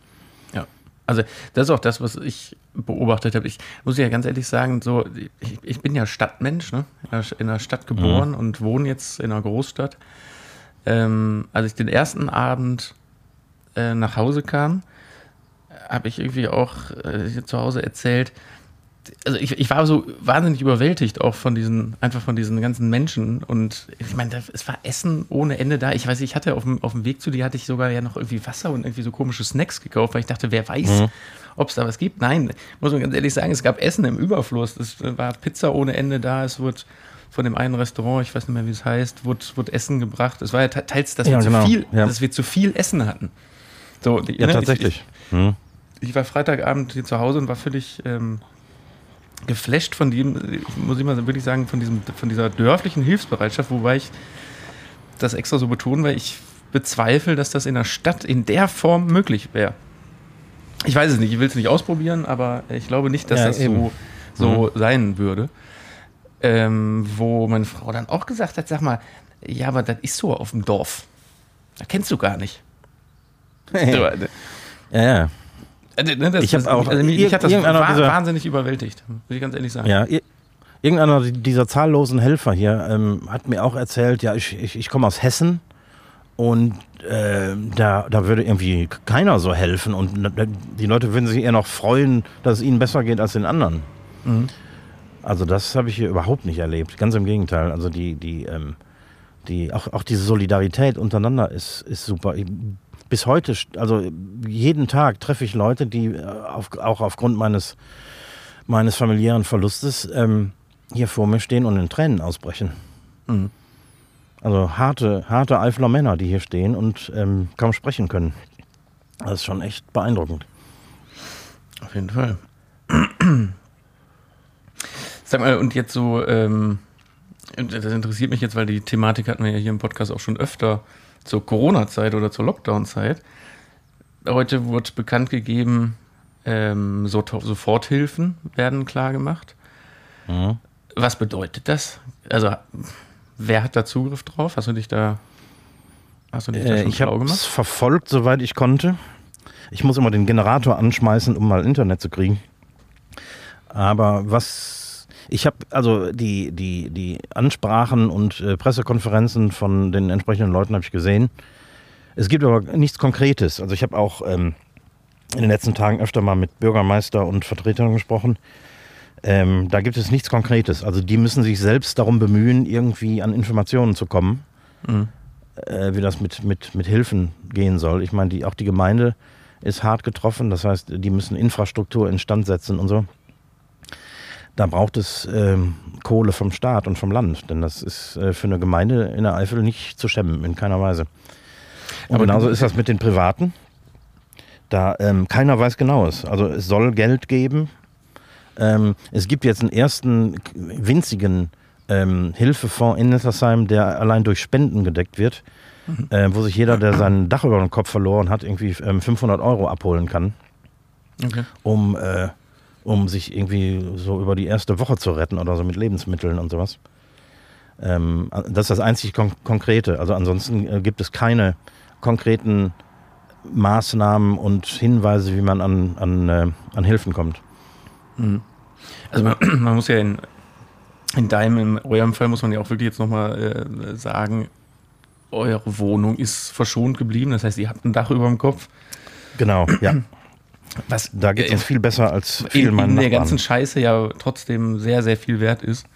Ja, also das ist auch das, was ich beobachtet habe. Ich muss ja ganz ehrlich sagen, so, ich, ich bin ja Stadtmensch, ne? in, der, Stadt geboren mhm. und wohne jetzt in einer Großstadt. Ähm, als ich den ersten Abend äh, nach Hause kam, habe ich irgendwie auch äh, zu Hause erzählt, also ich, ich war so wahnsinnig überwältigt auch von diesen, einfach von diesen ganzen Menschen. Und ich meine, es war Essen ohne Ende da. Ich weiß, ich hatte auf dem, auf dem Weg zu dir hatte ich sogar ja noch irgendwie Wasser und irgendwie so komische Snacks gekauft, weil ich dachte, wer weiß, mhm. ob es da was gibt. Nein, muss man ganz ehrlich sagen, es gab Essen im Überfluss. Es war Pizza ohne Ende da. Es wurde von dem einen Restaurant, ich weiß nicht mehr, wie es heißt, wurde, wurde Essen gebracht. Es war ja teils, dass, ja, wir, genau. zu viel, ja. dass wir zu viel Essen hatten. So, ja, ne, tatsächlich. Ich, ich, mhm. ich, war Freitagabend hier zu Hause und war völlig ähm, geflasht von dem, muss ich mal wirklich sagen, von, diesem, von dieser dörflichen Hilfsbereitschaft, wobei ich das extra so betonen, weil ich bezweifle, dass das in der Stadt in der Form möglich wäre. Ich weiß es nicht, ich will es nicht ausprobieren, aber ich glaube nicht, dass ja, das eben. so, so mhm. sein würde. Ähm, wo meine Frau dann auch gesagt hat, sag mal, ja, aber das ist so auf dem Dorf. Da kennst du gar nicht. Hey. ja, ja. Äh, ne, das, ich habe auch. Also mich hat das wahnsinnig überwältigt, muss ich ganz ehrlich sagen. Ja, irgendeiner dieser zahllosen Helfer hier ähm, hat mir auch erzählt, ja, ich, ich, ich komme aus Hessen und äh, da, da würde irgendwie keiner so helfen und die Leute würden sich eher noch freuen, dass es ihnen besser geht als den anderen. Mhm. Also das habe ich hier überhaupt nicht erlebt. Ganz im Gegenteil. Also die, die, ähm, die, auch, auch diese Solidarität untereinander ist, ist super. Bis heute, also jeden Tag treffe ich Leute, die äh, auf, auch aufgrund meines, meines familiären Verlustes ähm, hier vor mir stehen und in Tränen ausbrechen. Mhm. Also harte, harte Eifler Männer, die hier stehen und ähm, kaum sprechen können. Das ist schon echt beeindruckend. Auf jeden Fall. (clears throat) Sag mal, und jetzt so, ähm, das interessiert mich jetzt, weil die Thematik hatten wir ja hier im Podcast auch schon öfter zur Corona-Zeit oder zur Lockdown-Zeit. Heute wurde bekannt gegeben, ähm, so Soforthilfen werden klargemacht. Mhm. Was bedeutet das? Also, wer hat da Zugriff drauf? Hast du dich da, hast du dich da äh, Ich habe es verfolgt, soweit ich konnte. Ich muss immer den Generator anschmeißen, um mal Internet zu kriegen. Aber was ich habe also die, die, die Ansprachen und äh, Pressekonferenzen von den entsprechenden Leuten habe ich gesehen. Es gibt aber nichts Konkretes. Also ich habe auch ähm, in den letzten Tagen öfter mal mit Bürgermeister und Vertretern gesprochen. Ähm, da gibt es nichts Konkretes. Also die müssen sich selbst darum bemühen, irgendwie an Informationen zu kommen, mhm. äh, wie das mit, mit, mit Hilfen gehen soll. Ich meine, die, auch die Gemeinde ist hart getroffen. Das heißt, die müssen Infrastruktur instand setzen und so da braucht es ähm, Kohle vom Staat und vom Land, denn das ist äh, für eine Gemeinde in der Eifel nicht zu stemmen, in keiner Weise. Und Aber genauso ist das mit den Privaten. Da ähm, keiner weiß genaues. Also es soll Geld geben. Ähm, es gibt jetzt einen ersten winzigen ähm, Hilfefonds in Nettersheim, der allein durch Spenden gedeckt wird, mhm. äh, wo sich jeder, der sein Dach über den Kopf verloren hat, irgendwie 500 ähm, Euro abholen kann, okay. um äh, um sich irgendwie so über die erste Woche zu retten oder so mit Lebensmitteln und sowas. Ähm, das ist das einzig Kon Konkrete. Also ansonsten äh, gibt es keine konkreten Maßnahmen und Hinweise, wie man an, an, äh, an Hilfen kommt. Mhm. Also man, (clears throat) man, muss ja in, in deinem, in eurem Fall muss man ja auch wirklich jetzt nochmal äh, sagen, eure Wohnung ist verschont geblieben. Das heißt, ihr habt ein Dach über dem Kopf. Genau, ja. (clears throat) Was da geht es uns viel besser als viel in, in der ganzen Scheiße ja trotzdem sehr, sehr viel wert ist.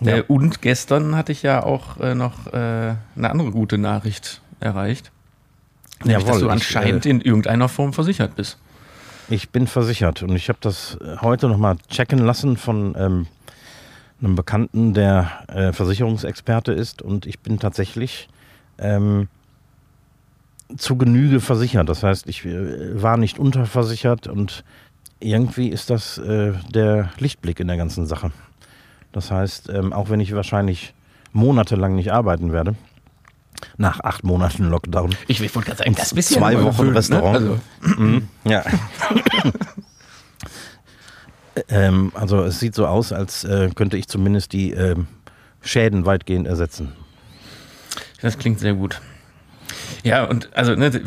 Ja. Äh, und gestern hatte ich ja auch äh, noch äh, eine andere gute Nachricht erreicht. Nämlich, Jawohl, dass du anscheinend ich, äh, in irgendeiner Form versichert bist. Ich bin versichert und ich habe das heute nochmal checken lassen von ähm, einem Bekannten, der äh, Versicherungsexperte ist und ich bin tatsächlich ähm, zu Genüge versichert. Das heißt, ich äh, war nicht unterversichert und irgendwie ist das äh, der Lichtblick in der ganzen Sache. Das heißt, ähm, auch wenn ich wahrscheinlich monatelang nicht arbeiten werde, nach acht Monaten Lockdown. Ich wollte gerade sagen, das bisschen zwei Wochen ne? Restaurant. Ne? Also. Mhm, ja. ähm, also es sieht so aus, als äh, könnte ich zumindest die äh, Schäden weitgehend ersetzen. Das klingt sehr gut. Ja, und also ne,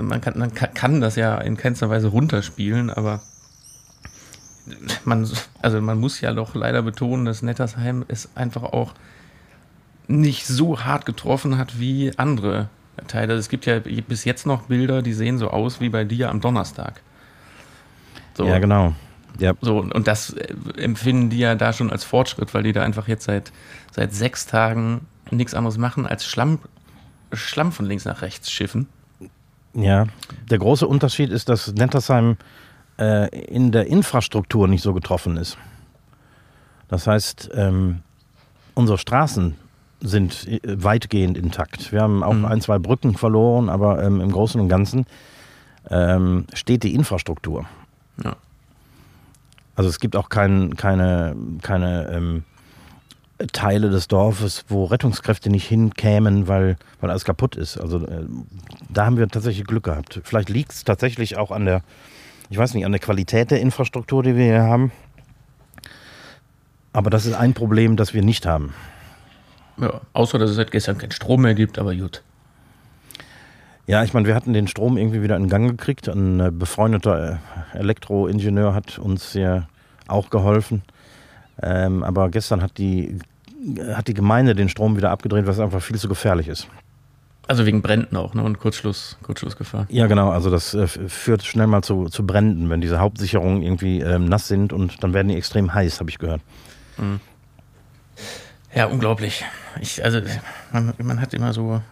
man, kann, man kann das ja in keinster Weise runterspielen, aber man, also man muss ja doch leider betonen, dass Nettersheim es einfach auch nicht so hart getroffen hat wie andere Teile. Es gibt ja bis jetzt noch Bilder, die sehen so aus wie bei dir am Donnerstag. So. Ja, genau. Ja. So, und das äh, empfinden die ja da schon als Fortschritt, weil die da einfach jetzt seit, seit sechs Tagen nichts anderes machen, als Schlamm, Schlamm von links nach rechts schiffen. Ja, der große Unterschied ist, dass Nettersheim äh, in der Infrastruktur nicht so getroffen ist. Das heißt, ähm, unsere Straßen sind äh, weitgehend intakt. Wir haben auch mhm. ein, zwei Brücken verloren, aber ähm, im Großen und Ganzen ähm, steht die Infrastruktur. Ja. Also es gibt auch kein, keine, keine ähm, Teile des Dorfes, wo Rettungskräfte nicht hinkämen, weil, weil alles kaputt ist. Also äh, da haben wir tatsächlich Glück gehabt. Vielleicht liegt es tatsächlich auch an der, ich weiß nicht, an der Qualität der Infrastruktur, die wir hier haben. Aber das ist ein Problem, das wir nicht haben. Ja, außer dass es seit gestern keinen Strom mehr gibt, aber gut. Ja, ich meine, wir hatten den Strom irgendwie wieder in Gang gekriegt. Ein äh, befreundeter äh, Elektroingenieur hat uns ja auch geholfen. Ähm, aber gestern hat die, hat die Gemeinde den Strom wieder abgedreht, was einfach viel zu gefährlich ist. Also wegen Bränden auch, ne? Und Kurzschluss, Kurzschlussgefahr. Ja, genau. Also das äh, führt schnell mal zu, zu Bränden, wenn diese Hauptsicherungen irgendwie ähm, nass sind und dann werden die extrem heiß, habe ich gehört. Mhm. Ja, unglaublich. Ich, also, man, man hat immer so,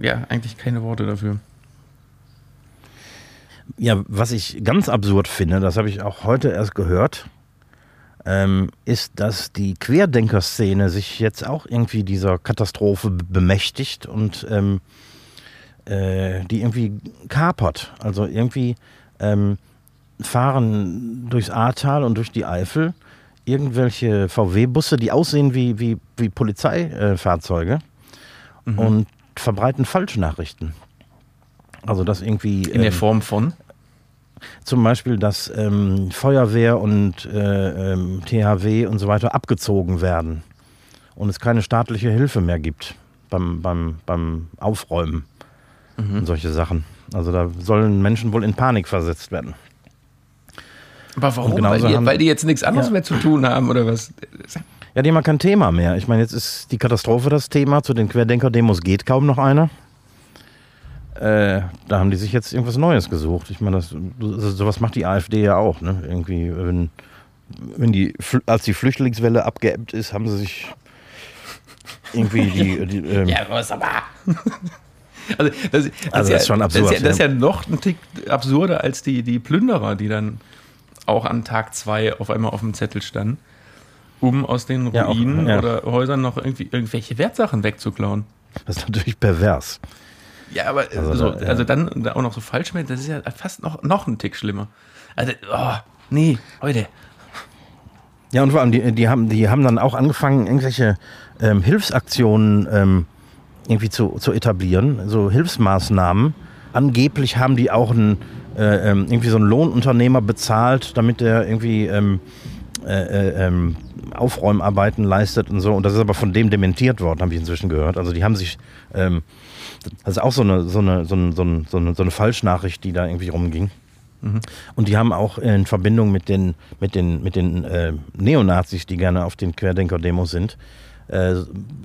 ja, eigentlich keine Worte dafür. Ja, was ich ganz absurd finde, das habe ich auch heute erst gehört, ähm, ist, dass die Querdenker-Szene sich jetzt auch irgendwie dieser Katastrophe bemächtigt und ähm, äh, die irgendwie kapert. Also irgendwie ähm, fahren durchs Ahrtal und durch die Eifel irgendwelche VW-Busse, die aussehen wie, wie, wie Polizeifahrzeuge mhm. und verbreiten Falschnachrichten. Also das irgendwie. In der ähm, Form von? Zum Beispiel, dass ähm, Feuerwehr und äh, ähm, THW und so weiter abgezogen werden und es keine staatliche Hilfe mehr gibt beim, beim, beim Aufräumen mhm. und solche Sachen. Also da sollen Menschen wohl in Panik versetzt werden. Aber warum? Weil die, weil die, jetzt nichts anderes ja. mehr zu tun haben oder was? Ja, die haben kein Thema mehr. Ich meine, jetzt ist die Katastrophe das Thema. Zu den Querdenker-Demos geht kaum noch einer. Äh, da haben die sich jetzt irgendwas Neues gesucht. Ich meine, das, sowas macht die AfD ja auch. Ne? Irgendwie, wenn, wenn die, als die Flüchtlingswelle abgeebbt ist, haben sie sich irgendwie die. die (laughs) ähm ja, was aber. Also, das, das, also das ist schon absurd. Das ist, ja, das ist ja noch ein Tick absurder als die, die Plünderer, die dann auch an Tag zwei auf einmal auf dem Zettel standen, um aus den Ruinen ja, auch, ja. oder Häusern noch irgendwie irgendwelche Wertsachen wegzuklauen. Das ist natürlich pervers. Ja, aber also, so, da, ja. also dann auch noch so falsch das ist ja fast noch, noch ein Tick schlimmer. Also, oh, nee, heute. Ja, und vor allem, die, die, haben, die haben dann auch angefangen, irgendwelche ähm, Hilfsaktionen ähm, irgendwie zu, zu etablieren, so Hilfsmaßnahmen. Angeblich haben die auch ein, äh, ähm, irgendwie so einen Lohnunternehmer bezahlt, damit der irgendwie ähm, äh, äh, ähm, Aufräumarbeiten leistet und so. Und das ist aber von dem dementiert worden, habe ich inzwischen gehört. Also die haben sich, ähm, das ist auch so eine, so eine, so eine, so eine, so eine Falschnachricht, die da irgendwie rumging. Mhm. Und die haben auch in Verbindung mit den, mit den, mit den äh, Neonazis, die gerne auf den Querdenker-Demos sind, äh,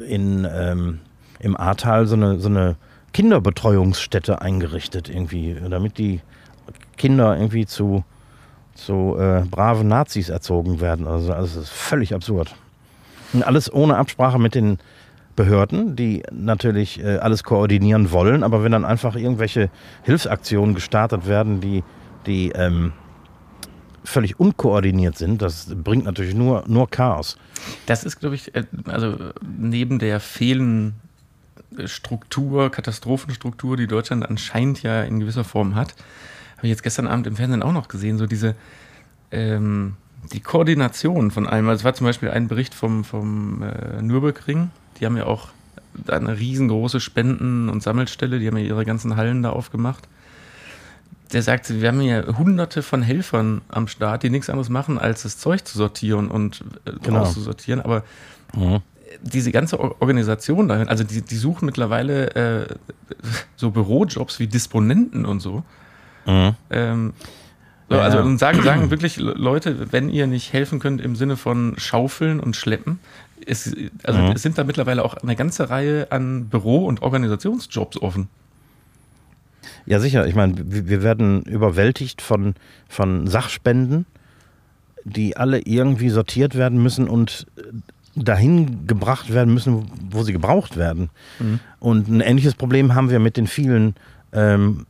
in, ähm, im Ahrtal so eine, so eine Kinderbetreuungsstätte eingerichtet irgendwie, damit die Kinder irgendwie zu, zu äh, braven Nazis erzogen werden. Also, also das ist völlig absurd. Und alles ohne Absprache mit den Behörden, die natürlich äh, alles koordinieren wollen, aber wenn dann einfach irgendwelche Hilfsaktionen gestartet werden, die, die ähm, völlig unkoordiniert sind, das bringt natürlich nur, nur Chaos. Das ist, glaube ich, äh, also neben der fehlenden Struktur, Katastrophenstruktur, die Deutschland anscheinend ja in gewisser Form hat, habe ich jetzt gestern Abend im Fernsehen auch noch gesehen, so diese, ähm, die Koordination von allem. Also es war zum Beispiel ein Bericht vom, vom äh, Nürburgring, die haben ja auch eine riesengroße Spenden- und Sammelstelle, die haben ja ihre ganzen Hallen da aufgemacht. Der sagt, wir haben ja hunderte von Helfern am Start, die nichts anderes machen, als das Zeug zu sortieren und äh, genau. auszusortieren. Aber mhm. diese ganze Organisation dahin, also die, die suchen mittlerweile äh, so Bürojobs wie Disponenten und so. Mhm. Ähm, so, also und sagen, sagen wirklich Leute, wenn ihr nicht helfen könnt im Sinne von Schaufeln und Schleppen, es, also mhm. es sind da mittlerweile auch eine ganze Reihe an Büro- und Organisationsjobs offen. Ja, sicher. Ich meine, wir werden überwältigt von, von Sachspenden, die alle irgendwie sortiert werden müssen und dahin gebracht werden müssen, wo sie gebraucht werden. Mhm. Und ein ähnliches Problem haben wir mit den vielen ähm,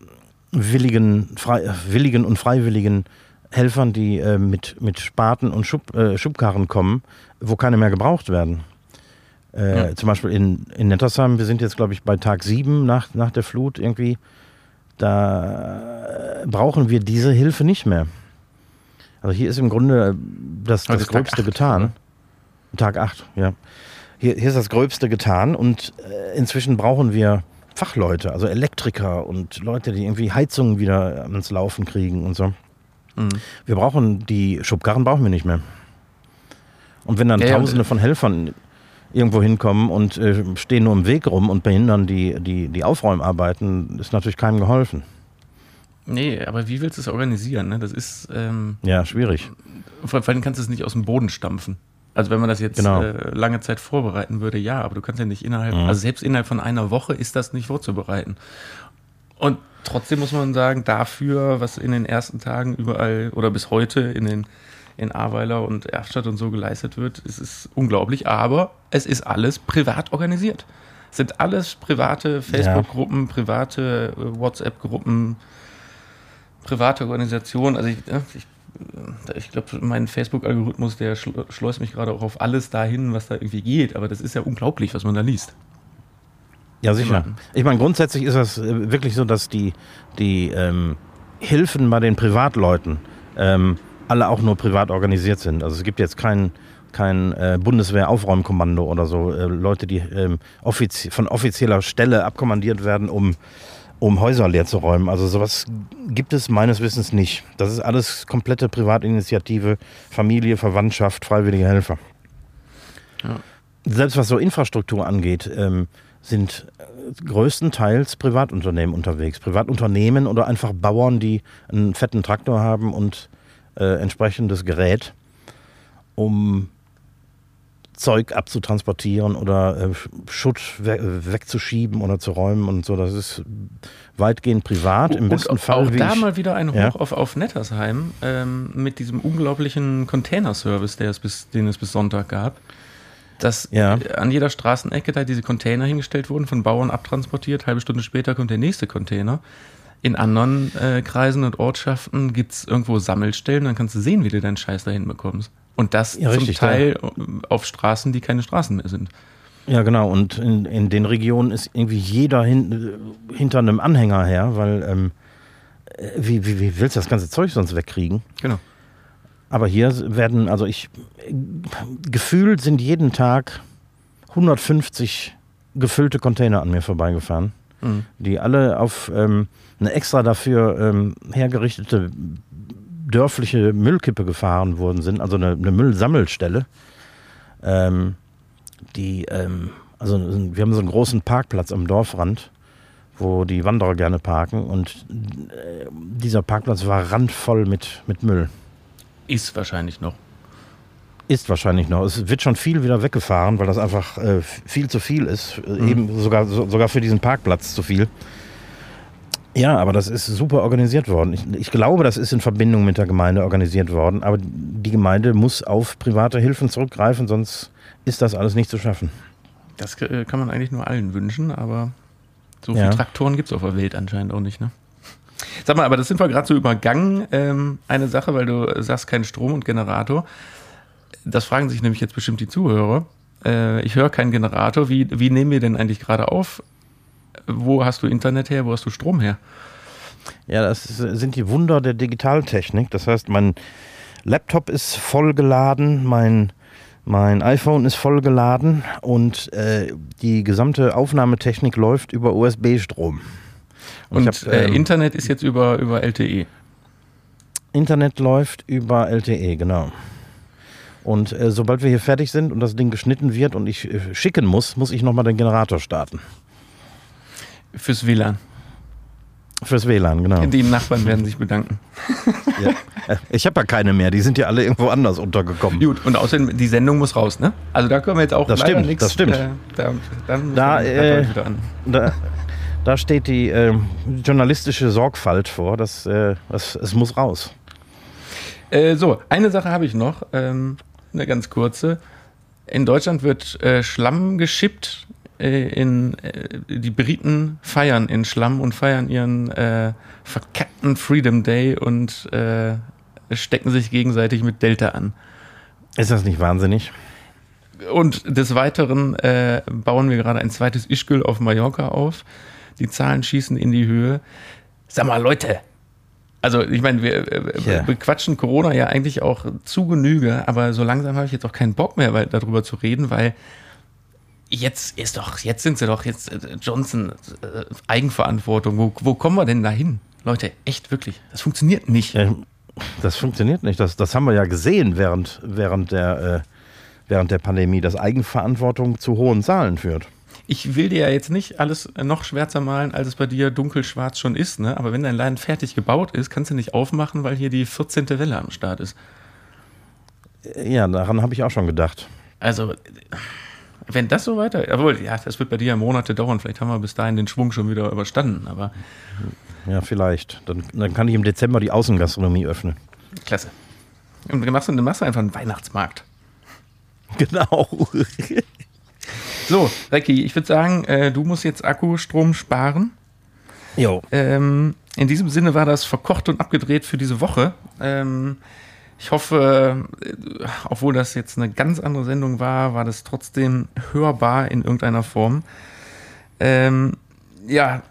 willigen, frei, willigen und freiwilligen Helfern, die äh, mit, mit Spaten und Schub, äh, Schubkarren kommen, wo keine mehr gebraucht werden. Äh, ja. Zum Beispiel in, in Nettersheim, wir sind jetzt, glaube ich, bei Tag 7 nach, nach der Flut irgendwie. Da brauchen wir diese Hilfe nicht mehr. Also hier ist im Grunde das, das Gröbste 8, getan. Oder? Tag 8, ja. Hier, hier ist das Gröbste getan und äh, inzwischen brauchen wir Fachleute, also Elektriker und Leute, die irgendwie Heizungen wieder ans Laufen kriegen und so. Mhm. Wir brauchen die Schubkarren brauchen wir nicht mehr. Und wenn dann ja, Tausende von Helfern irgendwo hinkommen und äh, stehen nur im Weg rum und behindern die, die, die Aufräumarbeiten, ist natürlich keinem geholfen. Nee, aber wie willst du es organisieren? Ne? Das ist. Ähm, ja, schwierig. Vor allem kannst du es nicht aus dem Boden stampfen. Also wenn man das jetzt genau. äh, lange Zeit vorbereiten würde, ja, aber du kannst ja nicht innerhalb, mhm. also selbst innerhalb von einer Woche ist das nicht vorzubereiten. Und trotzdem muss man sagen, dafür, was in den ersten Tagen überall oder bis heute in den in Ahrweiler und Erfstadt und so geleistet wird, ist es unglaublich, aber es ist alles privat organisiert. Es sind alles private Facebook-Gruppen, private äh, WhatsApp-Gruppen, private Organisationen. Also ich, ich ich glaube, mein Facebook-Algorithmus, der schleust mich gerade auch auf alles dahin, was da irgendwie geht. Aber das ist ja unglaublich, was man da liest. Ja, sicher. Ich meine, grundsätzlich ist das äh, wirklich so, dass die, die ähm, Hilfen bei den Privatleuten ähm, alle auch nur privat organisiert sind. Also es gibt jetzt kein, kein äh, Bundeswehr-Aufräumkommando oder so. Äh, Leute, die ähm, offizie von offizieller Stelle abkommandiert werden, um um Häuser leer zu räumen. Also sowas gibt es meines Wissens nicht. Das ist alles komplette Privatinitiative, Familie, Verwandtschaft, freiwillige Helfer. Ja. Selbst was so Infrastruktur angeht, ähm, sind äh, größtenteils Privatunternehmen unterwegs. Privatunternehmen oder einfach Bauern, die einen fetten Traktor haben und äh, entsprechendes Gerät, um Zeug abzutransportieren oder äh, Schutt we wegzuschieben oder zu räumen und so. Das ist weitgehend privat. Im und besten Fall. Auch da ich, mal wieder ein Hoch ja? auf, auf Nettersheim ähm, mit diesem unglaublichen Containerservice, der es bis, den es bis Sonntag gab. Dass ja. an jeder Straßenecke da diese Container hingestellt wurden, von Bauern abtransportiert. Halbe Stunde später kommt der nächste Container. In anderen äh, Kreisen und Ortschaften gibt es irgendwo Sammelstellen, dann kannst du sehen, wie du deinen Scheiß dahin bekommst. Und das ja, zum richtig, Teil ja. auf Straßen, die keine Straßen mehr sind. Ja, genau. Und in, in den Regionen ist irgendwie jeder hin, hinter einem Anhänger her, weil ähm, wie, wie, wie willst du das ganze Zeug sonst wegkriegen? Genau. Aber hier werden, also ich, gefühlt sind jeden Tag 150 gefüllte Container an mir vorbeigefahren, mhm. die alle auf ähm, eine extra dafür ähm, hergerichtete dörfliche Müllkippe gefahren worden sind, also eine, eine Müllsammelstelle. Ähm, die, ähm, also wir haben so einen großen Parkplatz am Dorfrand, wo die Wanderer gerne parken und äh, dieser Parkplatz war randvoll mit, mit Müll. Ist wahrscheinlich noch. Ist wahrscheinlich noch. Es wird schon viel wieder weggefahren, weil das einfach äh, viel zu viel ist. Mhm. Eben sogar, so, sogar für diesen Parkplatz zu viel. Ja, aber das ist super organisiert worden. Ich, ich, glaube, das ist in Verbindung mit der Gemeinde organisiert worden. Aber die Gemeinde muss auf private Hilfen zurückgreifen, sonst ist das alles nicht zu schaffen. Das äh, kann man eigentlich nur allen wünschen, aber so viele ja. Traktoren gibt es auf der Welt anscheinend auch nicht, ne? Sag mal, aber das sind wir gerade so übergangen. Ähm, eine Sache, weil du sagst, kein Strom und Generator. Das fragen sich nämlich jetzt bestimmt die Zuhörer. Äh, ich höre keinen Generator. Wie, wie nehmen wir denn eigentlich gerade auf? wo hast du Internet her, wo hast du Strom her? Ja, das sind die Wunder der Digitaltechnik. Das heißt, mein Laptop ist vollgeladen, mein, mein iPhone ist vollgeladen und äh, die gesamte Aufnahmetechnik läuft über USB-Strom. Und, und hab, äh, ähm, Internet ist jetzt über, über LTE. Internet läuft über LTE, genau. Und äh, sobald wir hier fertig sind und das Ding geschnitten wird und ich äh, schicken muss, muss ich nochmal den Generator starten. Fürs WLAN. Fürs WLAN, genau. Die Nachbarn werden sich bedanken. (laughs) Ja. Äh, ich habe ja keine mehr, die sind ja alle irgendwo anders untergekommen. Gut, und außerdem, die Sendung muss raus, ne? Also da können wir jetzt auch das leider nichts. Das stimmt, äh, da, da, äh, da, da, steht die äh, journalistische Sorgfalt vor, dass, äh, das, es muss raus. Äh, so, eine Sache habe ich noch, ähm, eine ganz kurze. In Deutschland wird äh, Schlamm geschippt. Äh, in, äh, die Briten feiern in Schlamm und feiern ihren verkackten Freedom Day und stecken sich gegenseitig mit Delta an. Ist das nicht wahnsinnig? Und des Weiteren äh, bauen wir gerade ein zweites Ischgl auf Mallorca auf. Die Zahlen schießen in die Höhe. Sag mal, Leute, also ich meine, wir, yeah. wir quatschen Corona ja eigentlich auch zu Genüge, aber so langsam habe ich jetzt auch keinen Bock mehr weil, darüber zu reden, weil jetzt ist doch, jetzt sind sie doch, jetzt äh, Johnson, äh, Eigenverantwortung. Wo, wo kommen wir denn da hin? Leute, echt wirklich, das funktioniert nicht. das funktioniert nicht. Das, das haben wir ja gesehen während, während, der, äh, während der Pandemie, dass Eigenverantwortung zu hohen Zahlen führt ich will dir ja jetzt nicht alles noch schwärzer malen, als es bei dir dunkelschwarz schon ist, ne? aber wenn dein Laden fertig gebaut ist, kannst du nicht aufmachen, weil hier die 14. Welle am Start ist. Ja, daran habe ich auch schon gedacht. Also, wenn das so weiter, obwohl, ja, das wird bei dir ja Monate dauern, vielleicht haben wir bis dahin den Schwung schon wieder überstanden, aber. Ja, vielleicht. Dann, dann kann ich im Dezember die Außengastronomie öffnen. Klasse. Und dann machst du, dann machst du einfach einen Weihnachtsmarkt. Genau. (laughs) So, Recki, ich würde sagen, äh, du musst jetzt Akkustrom sparen. Jo. Ähm, in diesem Sinne war das verkocht und abgedreht für diese Woche. Ähm, ich hoffe, äh, obwohl das jetzt eine ganz andere Sendung war, war das trotzdem hörbar in irgendeiner Form. Ähm, ja,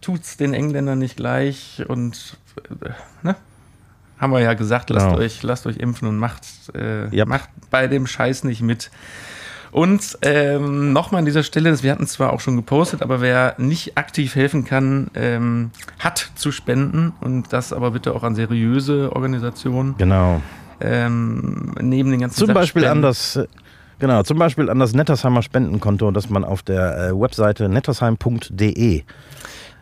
tut's den Engländern nicht gleich und äh, ne? Haben wir ja gesagt, lasst, genau. euch, lasst euch impfen und macht, äh, yep. macht bei dem Scheiß nicht mit. Und ähm, nochmal an dieser Stelle, wir hatten zwar auch schon gepostet, aber wer nicht aktiv helfen kann, ähm, hat zu spenden und das aber bitte auch an seriöse Organisationen. Genau. Ähm, neben den ganzen Zum Beispiel an das, genau, zum Beispiel an das Nettersheimer Spendenkonto, das man auf der äh, Webseite nettersheim.de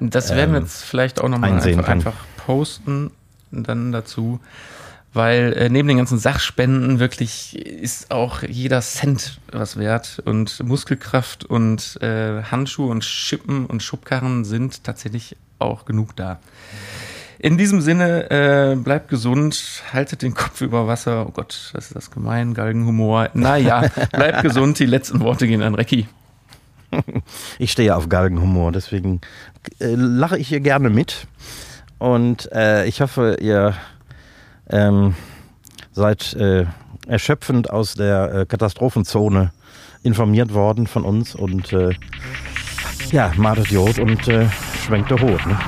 Das werden wir ähm, jetzt vielleicht auch nochmal einfach, einfach posten dann dazu weil äh, neben den ganzen Sachspenden wirklich ist auch jeder Cent was wert und Muskelkraft und äh, Handschuhe und Schippen und Schubkarren sind tatsächlich auch genug da. In diesem Sinne, äh, bleibt gesund, haltet den Kopf über Wasser. Oh Gott, das ist das gemein, Galgenhumor. Naja, (laughs) bleibt gesund, die letzten Worte gehen an Recki. (laughs) Ich stehe auf Galgenhumor, deswegen äh, lache ich hier gerne mit. Und äh, ich hoffe, ihr ähm, seid äh, erschöpfend aus der äh, Katastrophenzone informiert worden von uns und äh, ja, Martet Jod und äh, schwenkte Rot. Ne?